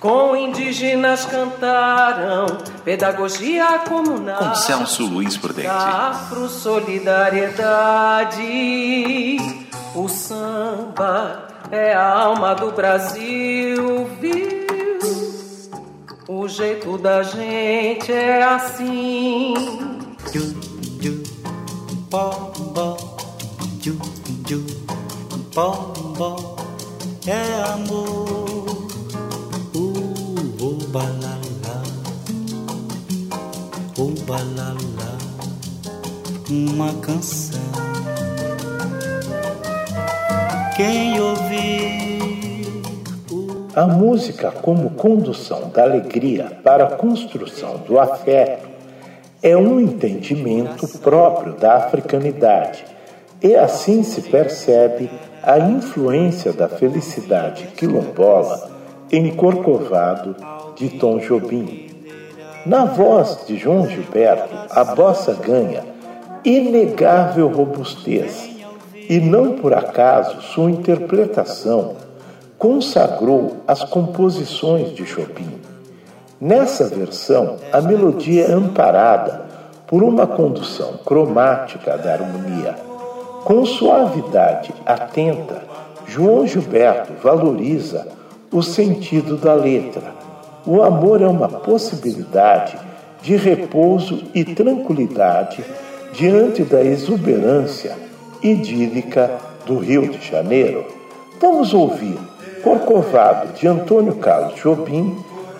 com indígenas cantaram pedagogia comunal. Com Celso Luiz Prudente. Afro solidariedade. O samba é a alma do Brasil, viu? O jeito da gente é assim. Ju, ju, bom, bom, ju, ju, bom, bom, é amor balala, o balala, uma canção. Quem ouvir a música como condução da alegria para a construção do afeto é um entendimento próprio da africanidade e assim se percebe a influência da felicidade quilombola em Corcovado de Tom Jobim. Na voz de João Gilberto, a bossa ganha inegável robustez e não por acaso sua interpretação consagrou as composições de Chopin. Nessa versão, a melodia é amparada por uma condução cromática da harmonia. Com suavidade atenta, João Gilberto valoriza o sentido da letra o amor é uma possibilidade de repouso e tranquilidade diante da exuberância idílica do Rio de Janeiro. Vamos ouvir Corcovado de Antônio Carlos Jobim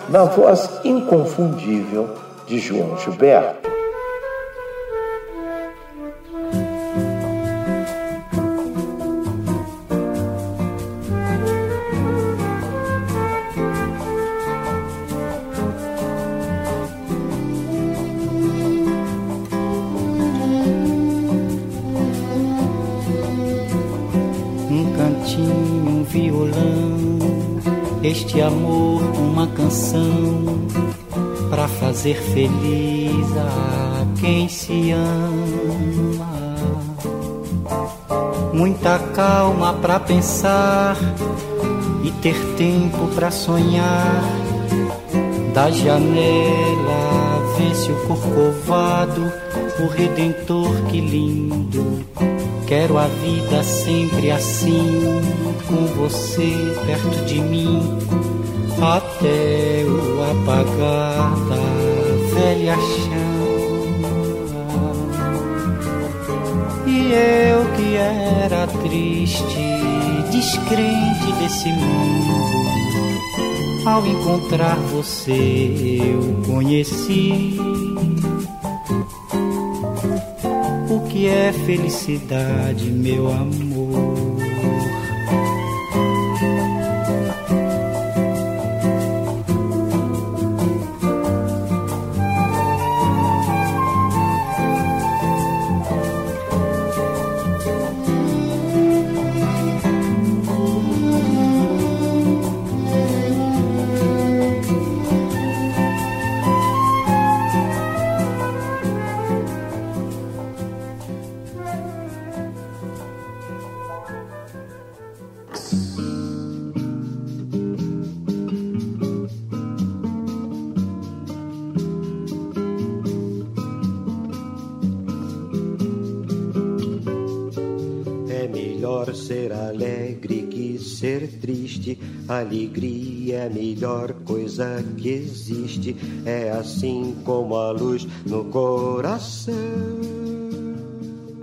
na voz inconfundível de João Gilberto. Este amor uma canção para fazer feliz a quem se ama. Muita calma para pensar e ter tempo para sonhar. Da janela vence o corcovado, o redentor que lindo. Quero a vida sempre assim com você perto de mim até o apagar da velha chama. E eu que era triste, descrente desse mundo, ao encontrar você eu conheci é felicidade, meu amor. Alegria é a melhor coisa que existe, é assim como a luz no coração.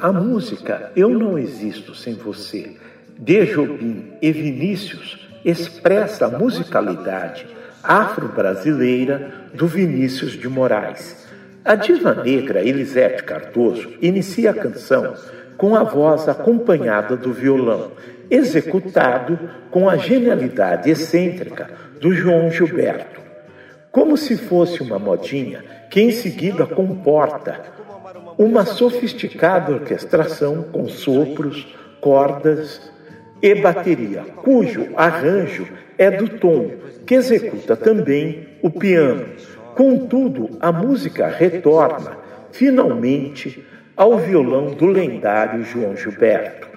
A música Eu Não Existo Sem Você, de Jobim e Vinícius, expressa a musicalidade afro-brasileira do Vinícius de Moraes. A diva negra Elisete Cardoso inicia a canção com a voz acompanhada do violão, executado com a genialidade excêntrica do João Gilberto. Como se fosse uma modinha que em seguida comporta uma sofisticada orquestração com sopros, cordas e bateria, cujo arranjo é do tom, que executa também o piano. Contudo, a música retorna, finalmente, ao violão do lendário João Gilberto.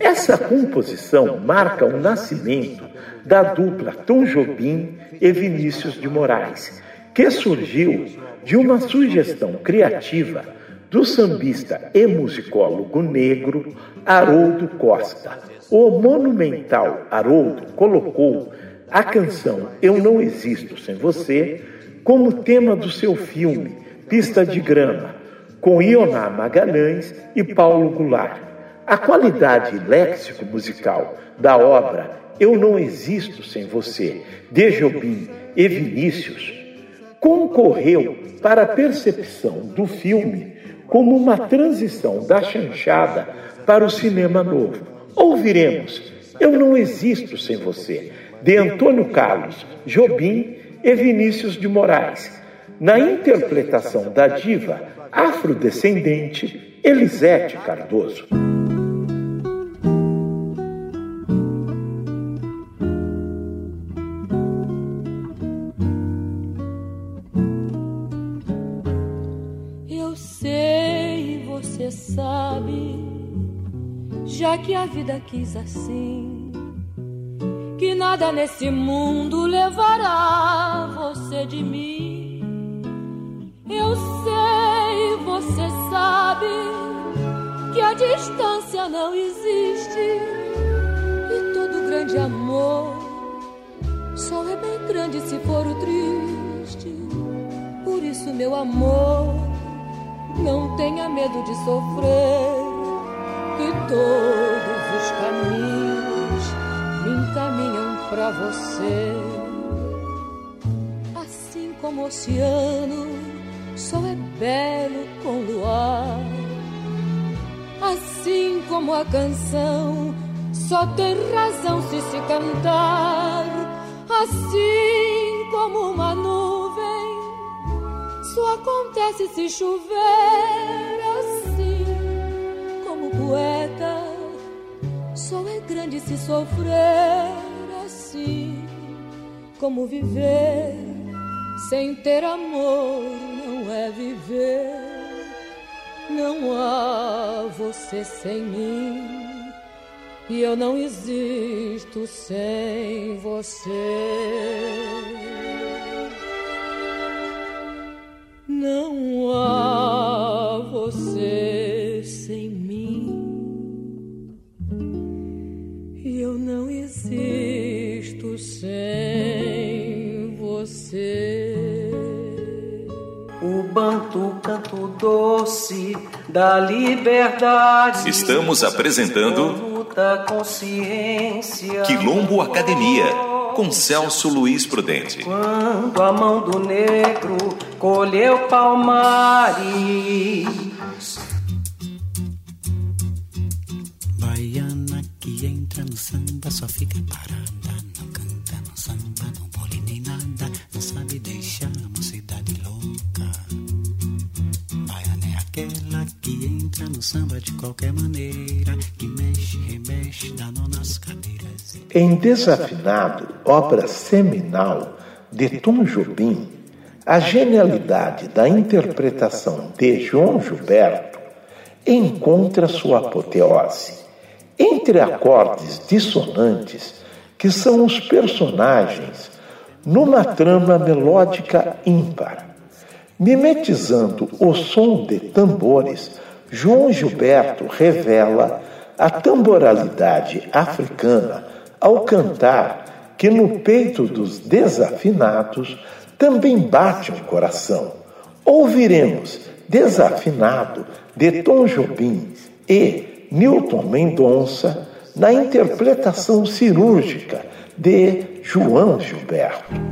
Essa composição marca o nascimento da dupla Tom Jobim e Vinícius de Moraes, que surgiu de uma sugestão criativa do sambista e musicólogo negro Haroldo Costa. O monumental Haroldo colocou a canção Eu Não Existo Sem Você como tema do seu filme Pista de Grama, com Ioná Magalhães e Paulo Goulart. A qualidade léxico-musical da obra Eu Não Existo Sem Você, de Jobim e Vinícius, concorreu para a percepção do filme como uma transição da chanchada para o cinema novo. Ouviremos Eu Não Existo Sem Você, de Antônio Carlos Jobim e Vinícius de Moraes, na interpretação da diva afrodescendente Elisete Cardoso. Eu sei, você sabe, já que a vida quis assim, que nada nesse mundo levará você de mim eu sei, você sabe que a distância não existe e todo grande amor só é bem grande se for o triste. Por isso, meu amor, não tenha medo de sofrer, que todos os caminhos me encaminham para você. Assim como o oceano sol é belo com luar. Assim como a canção só tem razão se se cantar. Assim como uma nuvem só acontece se chover. Assim como poeta só é grande se sofrer. Assim como viver sem ter amor viver. Não há você sem mim e eu não existo sem você. Não há doce da liberdade. Estamos apresentando Quilombo Academia com Celso Luiz Prudente. Quando a mão do negro colheu palmares. Aquela que entra no samba de qualquer maneira, que mexe, remexe, nó nas cadeiras. Em Desafinado, obra seminal de Tom Jobim, a genialidade da interpretação de João Gilberto encontra sua apoteose. Entre acordes dissonantes, que são os personagens, numa trama melódica ímpar Mimetizando o som de tambores, João Gilberto revela a tamboralidade africana ao cantar que no peito dos desafinados também bate um coração. Ouviremos Desafinado de Tom Jobim e Newton Mendonça na interpretação cirúrgica de João Gilberto.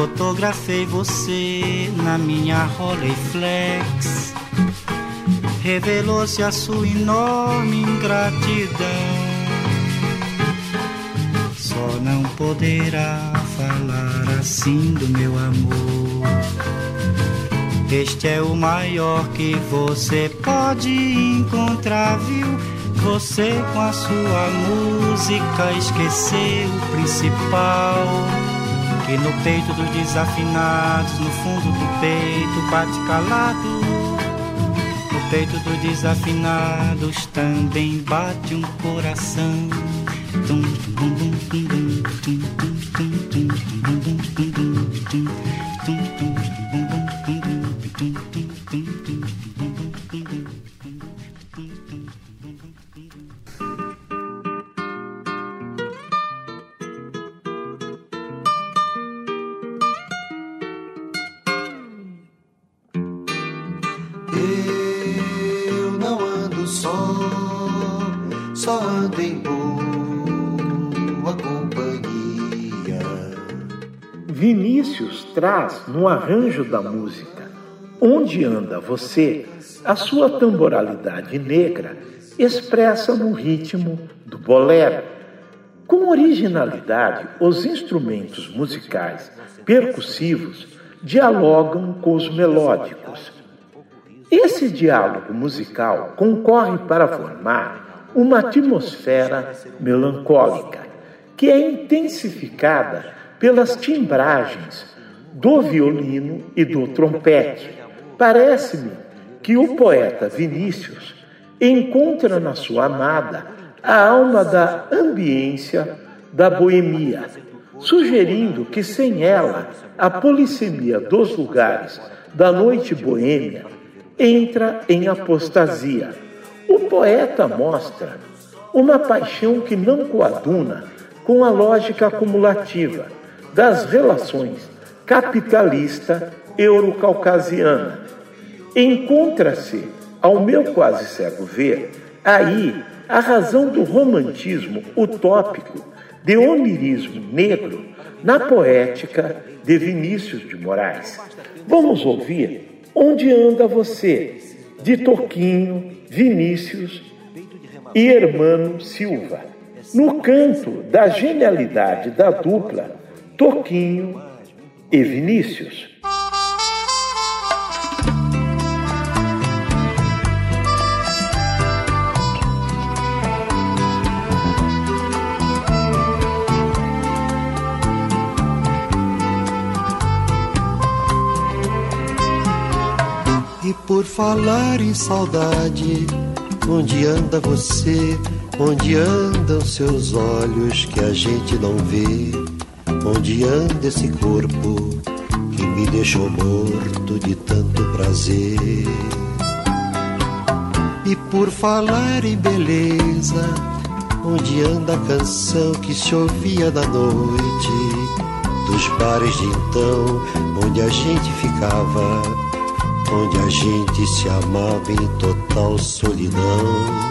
Fotografei você na minha Rolleiflex revelou-se a sua enorme ingratidão. Só não poderá falar assim do meu amor. Este é o maior que você pode encontrar, viu? Você com a sua música esqueceu o principal. Que no peito dos desafinados, no fundo do peito, bate calado peito dos desafinados também bate um coração. Tum, tum, tum, tum, tum, tum, tum, tum, tum, tum, no arranjo da música Onde Anda Você, a sua tamboralidade negra expressa no ritmo do bolero. Com originalidade, os instrumentos musicais percussivos dialogam com os melódicos. Esse diálogo musical concorre para formar uma atmosfera melancólica, que é intensificada pelas timbragens do violino e do trompete. Parece-me que o poeta Vinícius encontra na sua amada a alma da ambiência da boemia, sugerindo que sem ela a polissemia dos lugares da noite boêmia entra em apostasia. O poeta mostra uma paixão que não coaduna com a lógica acumulativa das relações capitalista eurocaucasiana. Encontra-se, ao meu quase cego ver, aí a razão do romantismo utópico, de onirismo negro, na poética de Vinícius de Moraes. Vamos ouvir Onde Anda Você, de Toquinho, Vinícius e Hermano Silva, no canto da genialidade da dupla Toquinho e Vinícius. E por falar em saudade, onde anda você? Onde andam seus olhos que a gente não vê? Onde anda esse corpo que me deixou morto de tanto prazer? E por falar em beleza, onde anda a canção que se ouvia da noite? Dos bares de então, onde a gente ficava, onde a gente se amava em total solidão.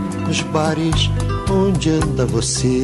nos bares, onde anda você.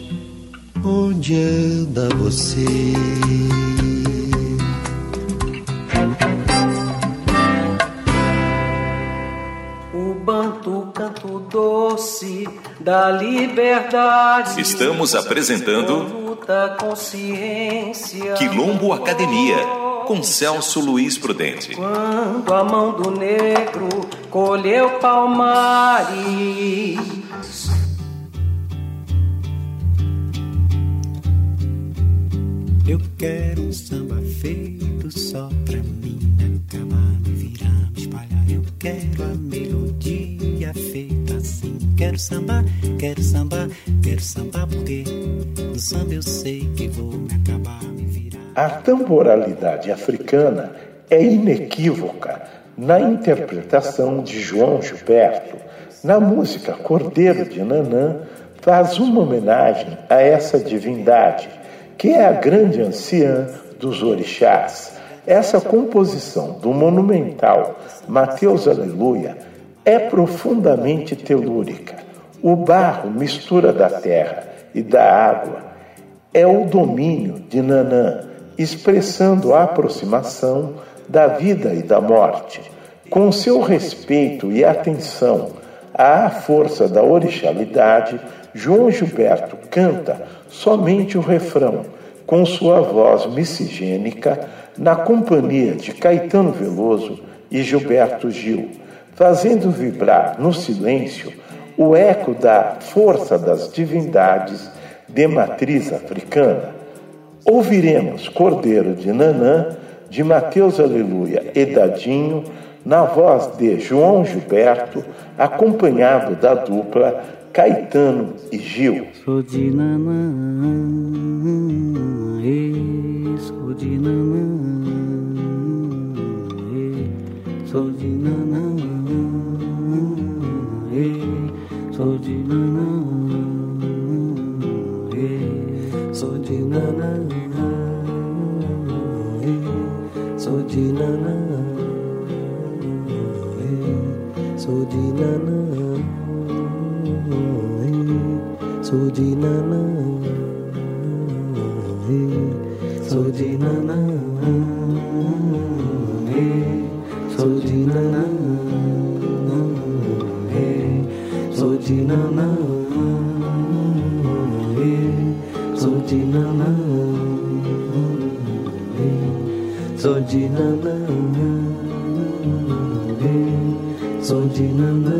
onde anda você da liberdade. Estamos apresentando Quilombo Academia com Celso Luiz Prudente. Quando a mão do negro colheu palmares. Eu quero um samba feito só pra mim acabar, me virar, me espalhar. Eu quero a melodia feita assim. Quero sambar, quero sambar, quero sambar porque no samba eu sei que vou me acabar, me virar. A temporalidade africana é inequívoca na interpretação de João Gilberto. Na música Cordeiro de Nanã, faz uma homenagem a essa divindade, que é a grande anciã dos orixás. Essa composição do monumental Mateus Aleluia é profundamente telúrica. O barro, mistura da terra e da água, é o domínio de Nanã, expressando a aproximação da vida e da morte. Com seu respeito e atenção à força da orixalidade, João Gilberto canta somente o refrão, com sua voz miscigênica, na companhia de Caetano Veloso e Gilberto Gil fazendo vibrar no silêncio o eco da força das divindades de matriz africana. Ouviremos Cordeiro de Nanã, de Mateus Aleluia e Dadinho, na voz de João Gilberto, acompanhado da dupla Caetano e Gil. Sou de Nanã, Nanã, sou de Nanã. Nanã, sou de nanã, nanã, sou de nanã, sou de nanã, sou de nanã, sou de nanã. Sou de nanã, sou de nanã, sou de nanã, sou de nanã.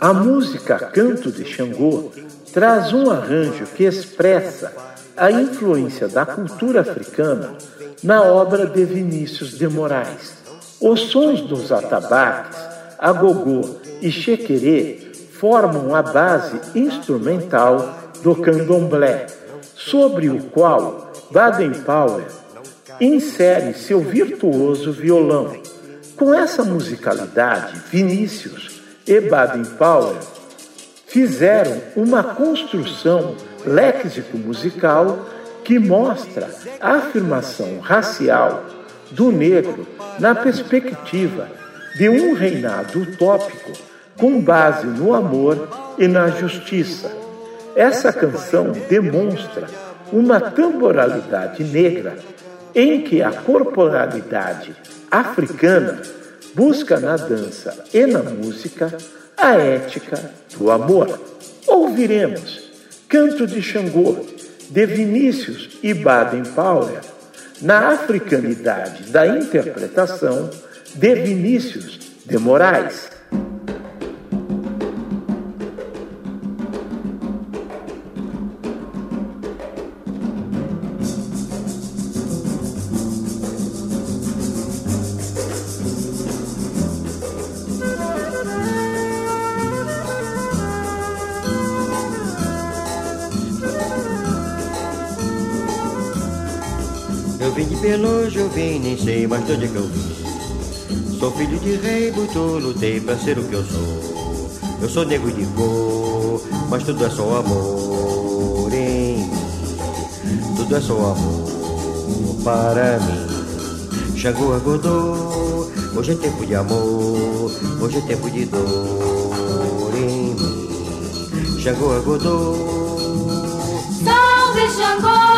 A música Canto de Xangô traz um arranjo que expressa a influência da cultura africana na obra de Vinícius de Moraes. Os sons dos atabaques, agogô e chequerê formam a base instrumental do candomblé, sobre o qual Baden-Powell insere seu virtuoso violão. Com essa musicalidade, Vinícius e Baden-Powell fizeram uma construção léxico-musical que mostra a afirmação racial do negro na perspectiva de um reinado utópico com base no amor e na justiça. Essa canção demonstra uma temporalidade negra em que a corporalidade africana busca na dança e na música a ética do amor. Ouviremos Canto de Xangô, de Vinícius e Baden-Powell, na africanidade da interpretação de Vinícius de Moraes. Vim, nem sei mais de onde é que eu vim. Sou filho de rei, muito lutei pra ser o que eu sou. Eu sou negro de cor, mas tudo é só amor em mim. Tudo é só amor para mim. Xangô Godô, hoje é tempo de amor, hoje é tempo de dor em mim. Xangô Godô. Salve Xangô,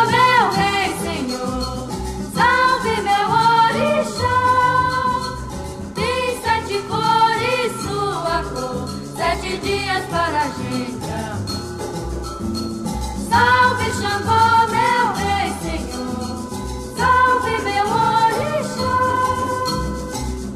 Salve Xangô, meu rei senhor, salve meu orixá.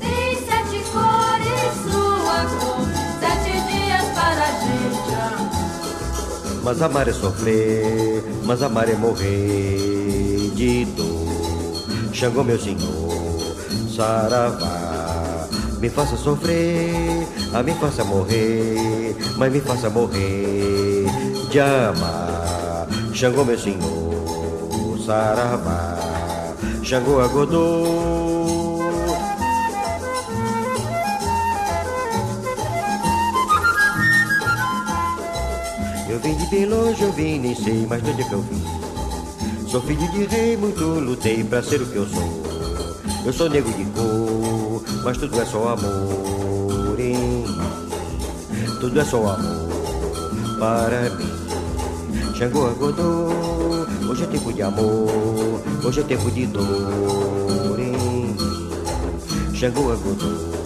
Tem sete cores sua cor, sete dias para a gente amar. Mas amar é sofrer, mas amar é morrer de dor. Xangô, meu senhor, saravá. Me faça sofrer, a me faça morrer, mas me faça morrer de amar. Xangô meu senhor, saravá, Xangô agodô. Eu vim de bem longe, eu vim, nem sei mais de onde é que eu vim. Sou filho de rei, muito lutei pra ser o que eu sou. Eu sou negro de cor, mas tudo é só amor em mim. Tudo é só amor para mim. Xangô agodô, hoje é tempo de amor, hoje é tempo de dor, hein? Xangô agodô.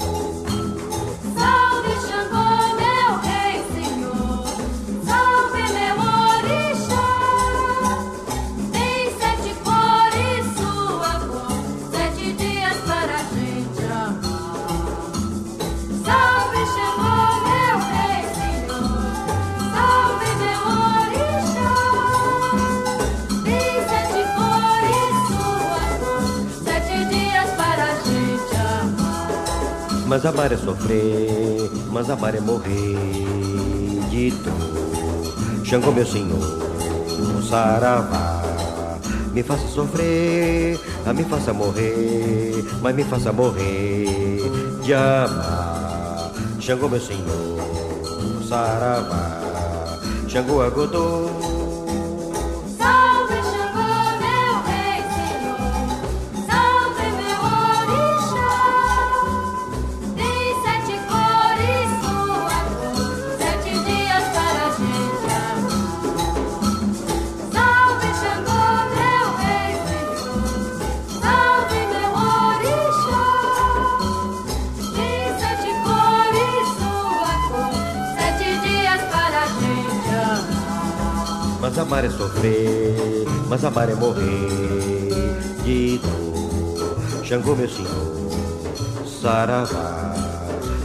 Mas amar é sofrer, mas amar é morrer de dor. Xangô, meu senhor, saravá. Me faça sofrer, a me faça morrer, mas me faça morrer de amar. Xangô, meu senhor, saravá. Xangô, agodô. Amar é sofrer, mas amar é morrer de dor. Xangô, meu senhor, saravá.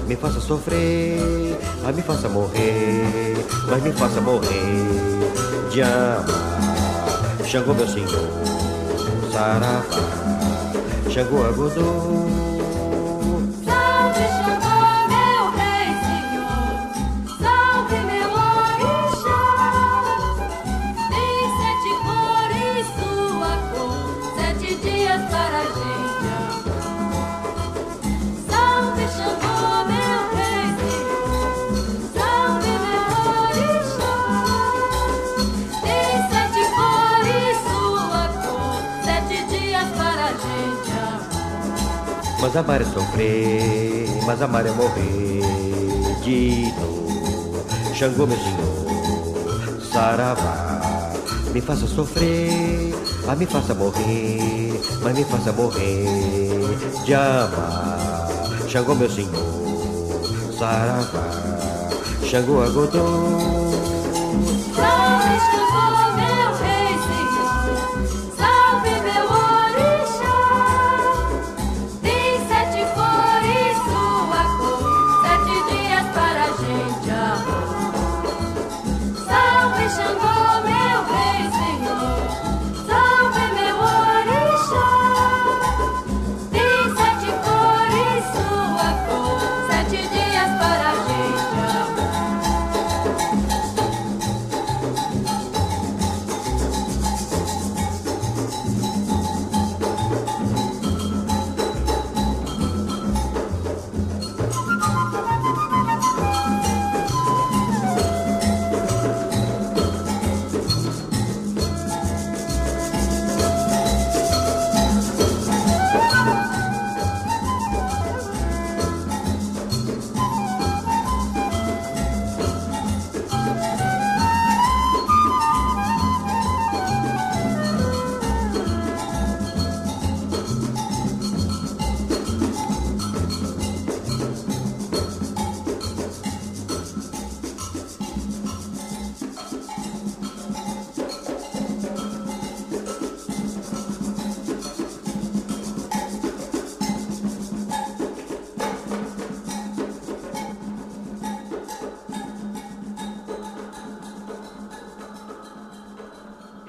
me faça sofrer, mas me faça morrer, mas me faça morrer de amar. Xangô, meu senhor, saravá, Xangô, agodô. Mas amar é sofrer, mas amar é morrer de dor. Xangô, meu senhor, saravá, me faça sofrer, mas me faça morrer, mas me faça morrer de amar. Xangô, meu senhor, saravá, Xangô, agodô.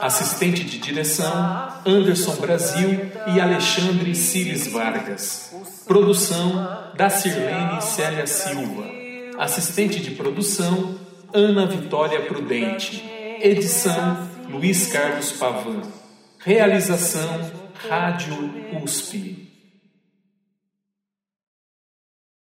Assistente de direção, Anderson Brasil e Alexandre Cires Vargas. Produção, da Sirlene Célia Silva. Assistente de produção, Ana Vitória Prudente. Edição, Luiz Carlos Pavan. Realização, Rádio USP.